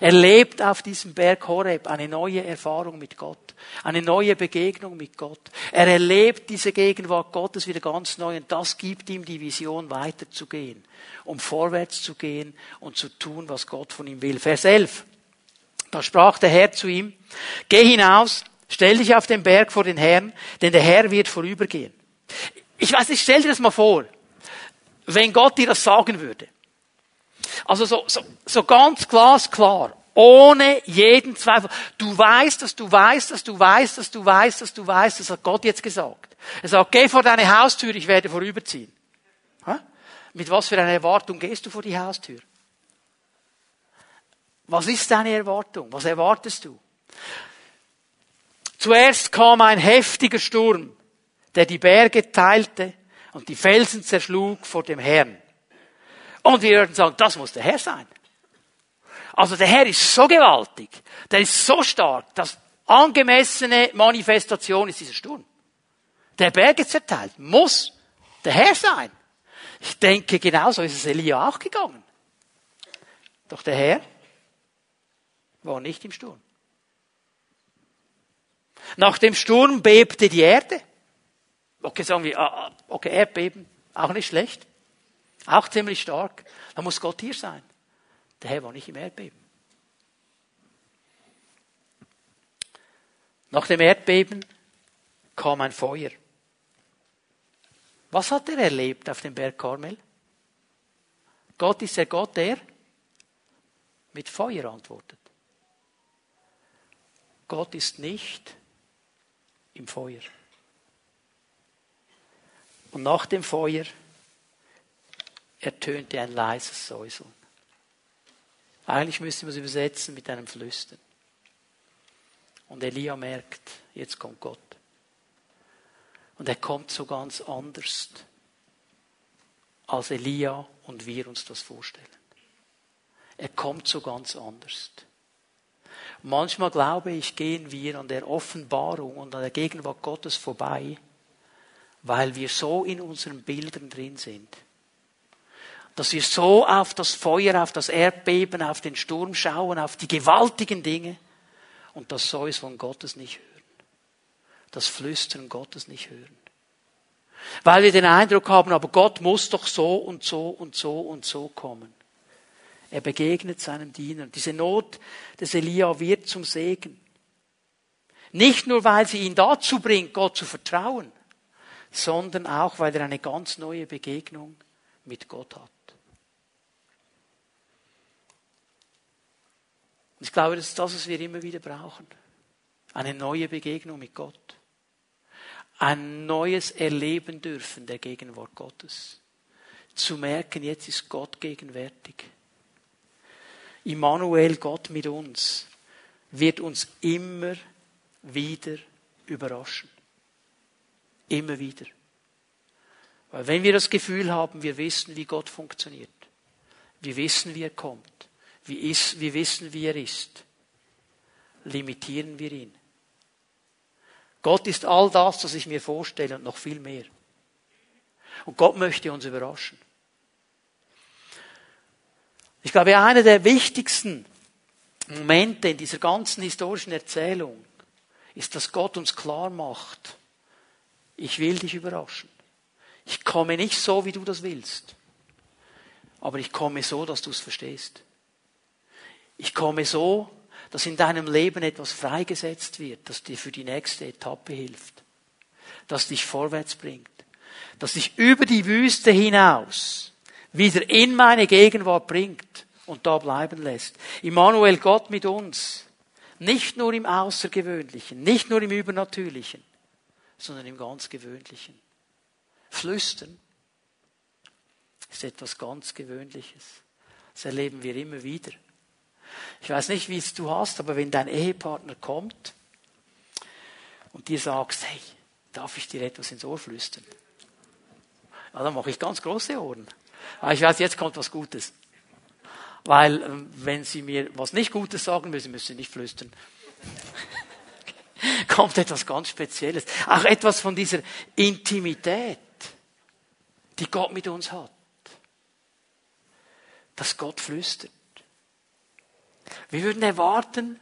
Er lebt auf diesem Berg Horeb eine neue Erfahrung mit Gott, eine neue Begegnung mit Gott. Er erlebt diese Gegenwart Gottes wieder ganz neu und das gibt ihm die Vision weiterzugehen, um vorwärts zu gehen und zu tun, was Gott von ihm will. Vers 11. Da sprach der Herr zu ihm, geh hinaus, stell dich auf den Berg vor den Herrn, denn der Herr wird vorübergehen. Ich weiß nicht, stell dir das mal vor wenn Gott dir das sagen würde. Also so, so, so ganz glasklar, ohne jeden Zweifel. Du weißt, dass du weißt, dass du weißt, dass du weißt, dass du weißt, das hat Gott jetzt gesagt. Er sagt, geh vor deine Haustür, ich werde vorüberziehen. Ha? Mit was für einer Erwartung gehst du vor die Haustür? Was ist deine Erwartung? Was erwartest du? Zuerst kam ein heftiger Sturm, der die Berge teilte und die Felsen zerschlug vor dem Herrn. Und wir würden sagen, das muss der Herr sein. Also der Herr ist so gewaltig, der ist so stark, dass angemessene Manifestation ist dieser Sturm. Der Berge zerteilt, muss der Herr sein. Ich denke, genauso ist es Elia auch gegangen. Doch der Herr war nicht im Sturm. Nach dem Sturm bebte die Erde. Okay, sagen wir, ah, ah, okay, Erdbeben, auch nicht schlecht. Auch ziemlich stark. Da muss Gott hier sein. Der Herr war nicht im Erdbeben. Nach dem Erdbeben kam ein Feuer. Was hat er erlebt auf dem Berg Karmel? Gott ist der Gott, der mit Feuer antwortet. Gott ist nicht im Feuer. Und nach dem Feuer ertönte ein leises Säuseln. Eigentlich müsste man es übersetzen mit einem Flüstern. Und Elia merkt, jetzt kommt Gott. Und er kommt so ganz anders, als Elia und wir uns das vorstellen. Er kommt so ganz anders. Manchmal glaube ich, gehen wir an der Offenbarung und an der Gegenwart Gottes vorbei, weil wir so in unseren Bildern drin sind. Dass wir so auf das Feuer, auf das Erdbeben, auf den Sturm schauen, auf die gewaltigen Dinge und das Säuseln Gottes nicht hören. Das Flüstern Gottes nicht hören. Weil wir den Eindruck haben, aber Gott muss doch so und so und so und so kommen. Er begegnet seinem Diener. Diese Not des Elia wird zum Segen. Nicht nur, weil sie ihn dazu bringt, Gott zu vertrauen, sondern auch, weil er eine ganz neue Begegnung mit Gott hat. Ich glaube, das ist das, was wir immer wieder brauchen. Eine neue Begegnung mit Gott. Ein neues Erleben dürfen der Gegenwart Gottes. Zu merken, jetzt ist Gott gegenwärtig. Immanuel, Gott mit uns, wird uns immer wieder überraschen. Immer wieder. Weil wenn wir das Gefühl haben, wir wissen, wie Gott funktioniert, wir wissen, wie er kommt, wir, ist, wir wissen, wie er ist, limitieren wir ihn. Gott ist all das, was ich mir vorstelle und noch viel mehr. Und Gott möchte uns überraschen. Ich glaube, einer der wichtigsten Momente in dieser ganzen historischen Erzählung ist, dass Gott uns klar macht, ich will dich überraschen. Ich komme nicht so, wie du das willst, aber ich komme so, dass du es verstehst. Ich komme so, dass in deinem Leben etwas freigesetzt wird, das dir für die nächste Etappe hilft, das dich vorwärts bringt, das dich über die Wüste hinaus wieder in meine Gegenwart bringt und da bleiben lässt. Immanuel, Gott mit uns, nicht nur im Außergewöhnlichen, nicht nur im Übernatürlichen, sondern im ganz Gewöhnlichen. Flüstern ist etwas ganz Gewöhnliches. Das erleben wir immer wieder. Ich weiß nicht, wie es du hast, aber wenn dein Ehepartner kommt und dir sagst, hey, darf ich dir etwas ins Ohr flüstern? Ja, dann mache ich ganz große Ohren. Aber ich weiß, jetzt kommt was Gutes. Weil, ähm, wenn sie mir was nicht Gutes sagen müssen, müssen sie nicht flüstern. *laughs* *laughs* kommt etwas ganz Spezielles. Auch etwas von dieser Intimität, die Gott mit uns hat. Dass Gott flüstert. Wir würden erwarten,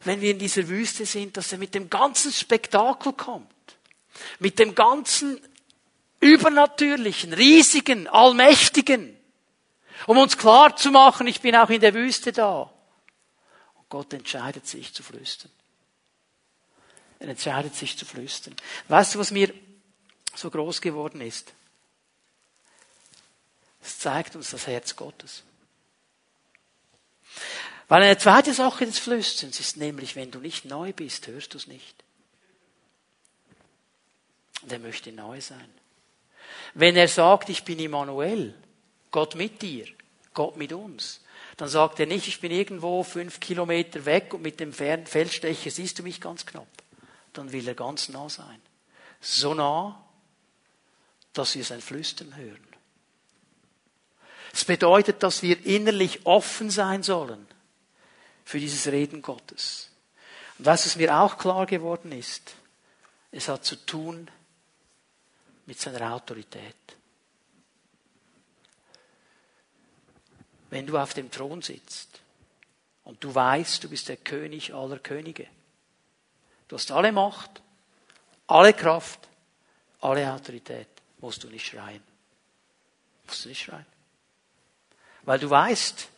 wenn wir in dieser Wüste sind, dass er mit dem ganzen Spektakel kommt. Mit dem ganzen übernatürlichen, riesigen, allmächtigen. Um uns klar zu machen, ich bin auch in der Wüste da. Und Gott entscheidet sich zu flüstern. Er entscheidet sich zu flüstern. Weißt du, was mir so groß geworden ist? Es zeigt uns das Herz Gottes. Weil eine zweite Sache des Flüsterns ist nämlich, wenn du nicht neu bist, hörst du es nicht. Und er möchte neu sein. Wenn er sagt, ich bin Immanuel, Gott mit dir, Gott mit uns, dann sagt er nicht, ich bin irgendwo fünf Kilometer weg und mit dem Feldstecher siehst du mich ganz knapp. Dann will er ganz nah sein. So nah, dass wir sein Flüstern hören. Es bedeutet, dass wir innerlich offen sein sollen für dieses Reden Gottes. Und was es mir auch klar geworden ist, es hat zu tun mit seiner Autorität. Wenn du auf dem Thron sitzt und du weißt, du bist der König aller Könige, du hast alle Macht, alle Kraft, alle Autorität, musst du nicht schreien. Musst du nicht schreien. Weil du weißt,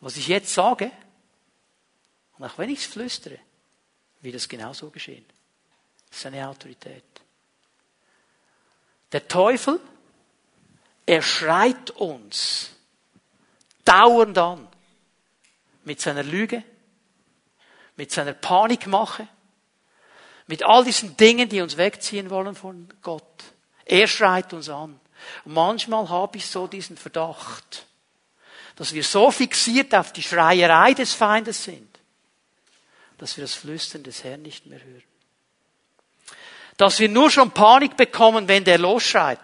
was ich jetzt sage, und auch wenn ich es flüstere, wird es genauso geschehen. Das ist eine Autorität. Der Teufel, er schreit uns dauernd an mit seiner Lüge, mit seiner Panikmache, mit all diesen Dingen, die uns wegziehen wollen von Gott. Er schreit uns an. Und manchmal habe ich so diesen Verdacht, dass wir so fixiert auf die Schreierei des Feindes sind, dass wir das Flüstern des Herrn nicht mehr hören. Dass wir nur schon Panik bekommen, wenn der losschreit.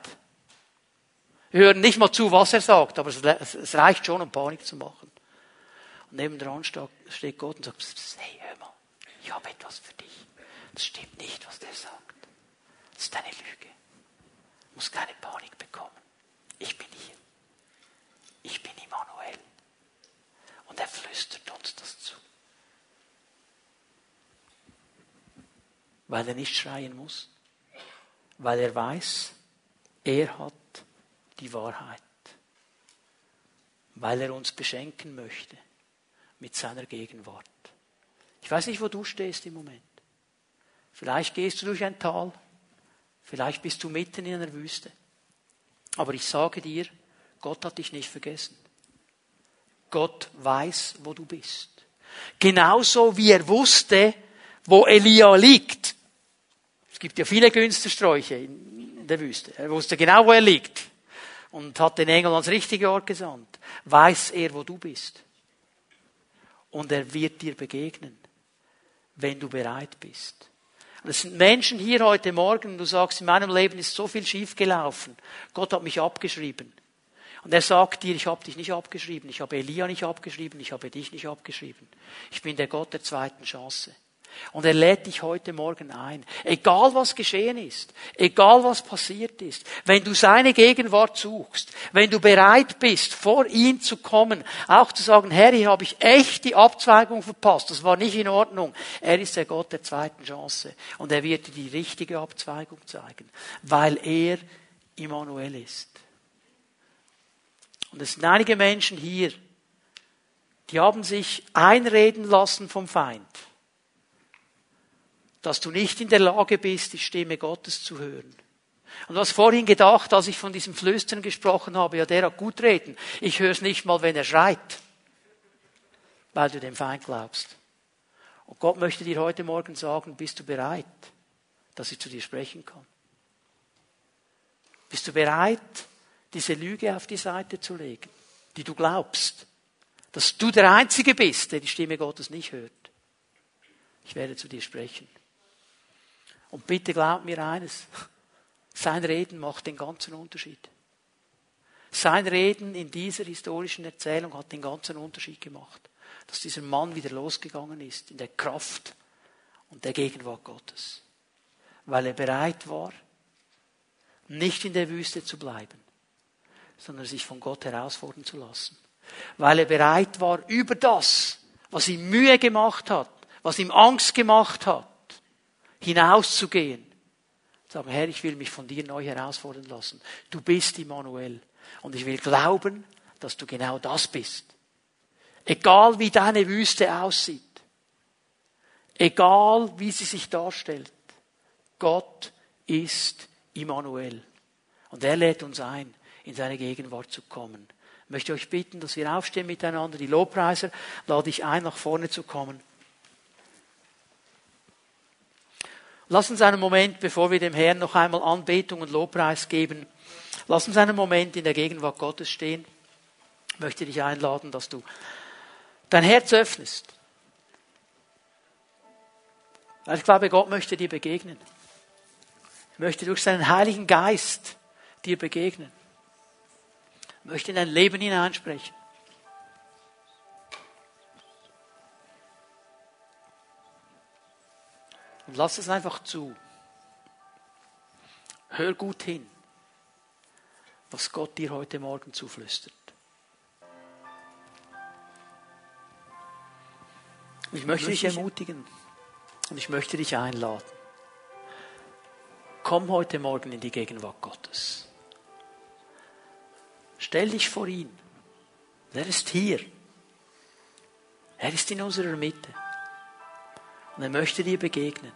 Wir hören nicht mal zu, was er sagt, aber es reicht schon, um Panik zu machen. Und neben dran steht Gott und sagt, pss, hey, hör mal, ich habe etwas für dich. Das stimmt nicht, was der sagt. Das ist eine Lüge. Du musst keine Panik bekommen. Ich bin hier. Ich bin Immanuel. Und er flüstert uns das zu. Weil er nicht schreien muss. Weil er weiß, er hat die Wahrheit. Weil er uns beschenken möchte mit seiner Gegenwart. Ich weiß nicht, wo du stehst im Moment. Vielleicht gehst du durch ein Tal, vielleicht bist du mitten in einer Wüste. Aber ich sage dir, Gott hat dich nicht vergessen. Gott weiß, wo du bist. Genauso wie er wusste, wo Elia liegt. Es gibt ja viele Günstersträuche in der Wüste. Er wusste genau, wo er liegt. Und hat den Engel ans richtige Ort gesandt. Weiß er, wo du bist. Und er wird dir begegnen, wenn du bereit bist. Und es sind Menschen hier heute Morgen, du sagst, in meinem Leben ist so viel schiefgelaufen. Gott hat mich abgeschrieben. Und er sagt dir, ich habe dich nicht abgeschrieben, ich habe Elia nicht abgeschrieben, ich habe dich nicht abgeschrieben. Ich bin der Gott der zweiten Chance. Und er lädt dich heute Morgen ein. Egal was geschehen ist, egal was passiert ist, wenn du seine Gegenwart suchst, wenn du bereit bist, vor ihn zu kommen, auch zu sagen, Herr, hier habe ich echt die Abzweigung verpasst, das war nicht in Ordnung. Er ist der Gott der zweiten Chance. Und er wird dir die richtige Abzweigung zeigen, weil er Immanuel ist. Und es sind einige Menschen hier, die haben sich einreden lassen vom Feind dass du nicht in der Lage bist, die Stimme Gottes zu hören. Und du hast vorhin gedacht, als ich von diesem Flüstern gesprochen habe, ja, der hat gut reden. Ich höre es nicht mal, wenn er schreit, weil du dem Feind glaubst. Und Gott möchte dir heute Morgen sagen, bist du bereit, dass ich zu dir sprechen kann? Bist du bereit, diese Lüge auf die Seite zu legen, die du glaubst, dass du der Einzige bist, der die Stimme Gottes nicht hört? Ich werde zu dir sprechen. Und bitte glaub mir eines, sein Reden macht den ganzen Unterschied. Sein Reden in dieser historischen Erzählung hat den ganzen Unterschied gemacht, dass dieser Mann wieder losgegangen ist in der Kraft und der Gegenwart Gottes, weil er bereit war, nicht in der Wüste zu bleiben, sondern sich von Gott herausfordern zu lassen, weil er bereit war, über das, was ihm Mühe gemacht hat, was ihm Angst gemacht hat, hinauszugehen. Sagen, Herr, ich will mich von dir neu herausfordern lassen. Du bist Immanuel. Und ich will glauben, dass du genau das bist. Egal wie deine Wüste aussieht. Egal wie sie sich darstellt. Gott ist Immanuel. Und er lädt uns ein, in seine Gegenwart zu kommen. Ich möchte euch bitten, dass wir aufstehen miteinander. Die Lobpreiser lade ich ein, nach vorne zu kommen. Lass uns einen Moment, bevor wir dem Herrn noch einmal Anbetung und Lobpreis geben, lass uns einen Moment in der Gegenwart Gottes stehen. Ich möchte dich einladen, dass du dein Herz öffnest. Weil ich glaube, Gott möchte dir begegnen. Er möchte durch seinen Heiligen Geist dir begegnen. Er möchte in dein Leben hineinsprechen. Und lass es einfach zu. Hör gut hin, was Gott dir heute Morgen zuflüstert. Ich möchte dich ermutigen und ich möchte dich einladen. Komm heute Morgen in die Gegenwart Gottes. Stell dich vor ihn. Er ist hier. Er ist in unserer Mitte. Und er möchte dir begegnen.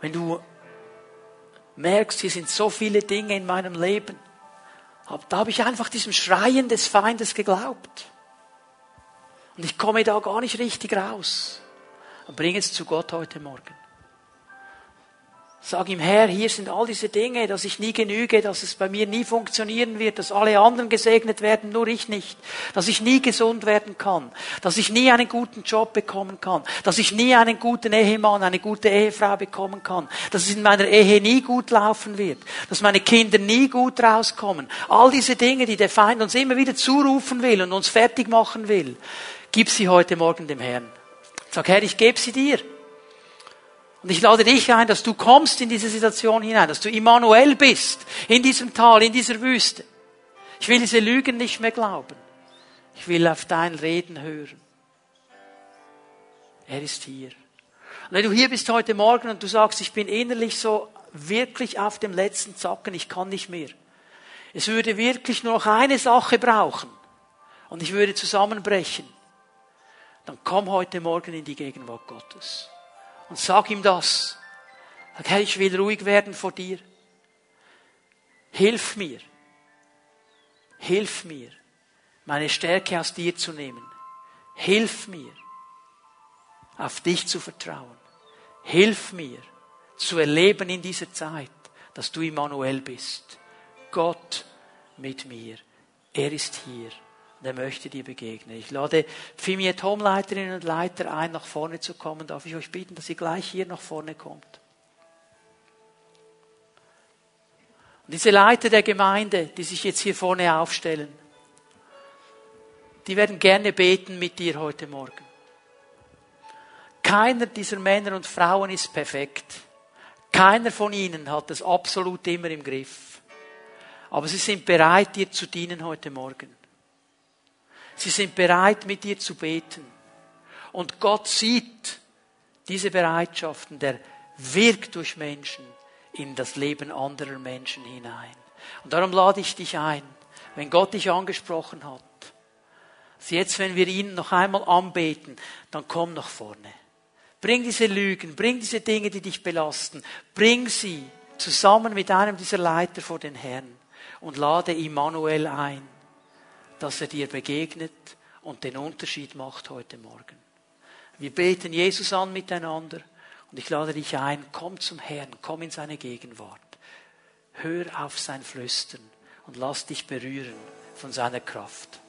Wenn du merkst, hier sind so viele Dinge in meinem Leben, da habe ich einfach diesem Schreien des Feindes geglaubt. Und ich komme da gar nicht richtig raus. Und bring es zu Gott heute Morgen. Sag ihm, Herr, hier sind all diese Dinge, dass ich nie genüge, dass es bei mir nie funktionieren wird, dass alle anderen gesegnet werden, nur ich nicht, dass ich nie gesund werden kann, dass ich nie einen guten Job bekommen kann, dass ich nie einen guten Ehemann, eine gute Ehefrau bekommen kann, dass es in meiner Ehe nie gut laufen wird, dass meine Kinder nie gut rauskommen. All diese Dinge, die der Feind uns immer wieder zurufen will und uns fertig machen will, gib sie heute Morgen dem Herrn. Sag, Herr, ich gebe sie dir. Und ich lade dich ein, dass du kommst in diese Situation hinein, dass du Immanuel bist, in diesem Tal, in dieser Wüste. Ich will diese Lügen nicht mehr glauben. Ich will auf dein Reden hören. Er ist hier. Und wenn du hier bist heute Morgen und du sagst, ich bin innerlich so wirklich auf dem letzten Zacken, ich kann nicht mehr. Es würde wirklich nur noch eine Sache brauchen und ich würde zusammenbrechen. Dann komm heute Morgen in die Gegenwart Gottes und sag ihm das. Sag, Herr, ich will ruhig werden vor dir. Hilf mir. Hilf mir, meine Stärke aus dir zu nehmen. Hilf mir, auf dich zu vertrauen. Hilf mir, zu erleben in dieser Zeit, dass du Immanuel bist. Gott mit mir. Er ist hier und er möchte dir begegnen. Ich lade Fimiet Home-Leiterinnen und Leiter ein, nach vorne zu kommen. Darf ich euch bitten, dass ihr gleich hier nach vorne kommt? Und diese Leiter der Gemeinde, die sich jetzt hier vorne aufstellen, die werden gerne beten mit dir heute Morgen. Keiner dieser Männer und Frauen ist perfekt. Keiner von ihnen hat das absolut immer im Griff. Aber sie sind bereit, dir zu dienen heute Morgen. Sie sind bereit, mit dir zu beten. Und Gott sieht diese Bereitschaften, der wirkt durch Menschen in das Leben anderer Menschen hinein. Und darum lade ich dich ein, wenn Gott dich angesprochen hat, jetzt, wenn wir ihn noch einmal anbeten, dann komm nach vorne. Bring diese Lügen, bring diese Dinge, die dich belasten, bring sie zusammen mit einem dieser Leiter vor den Herrn und lade Immanuel ein, dass er dir begegnet und den Unterschied macht heute Morgen. Wir beten Jesus an miteinander und ich lade dich ein, komm zum Herrn, komm in seine Gegenwart. Hör auf sein Flüstern und lass dich berühren von seiner Kraft.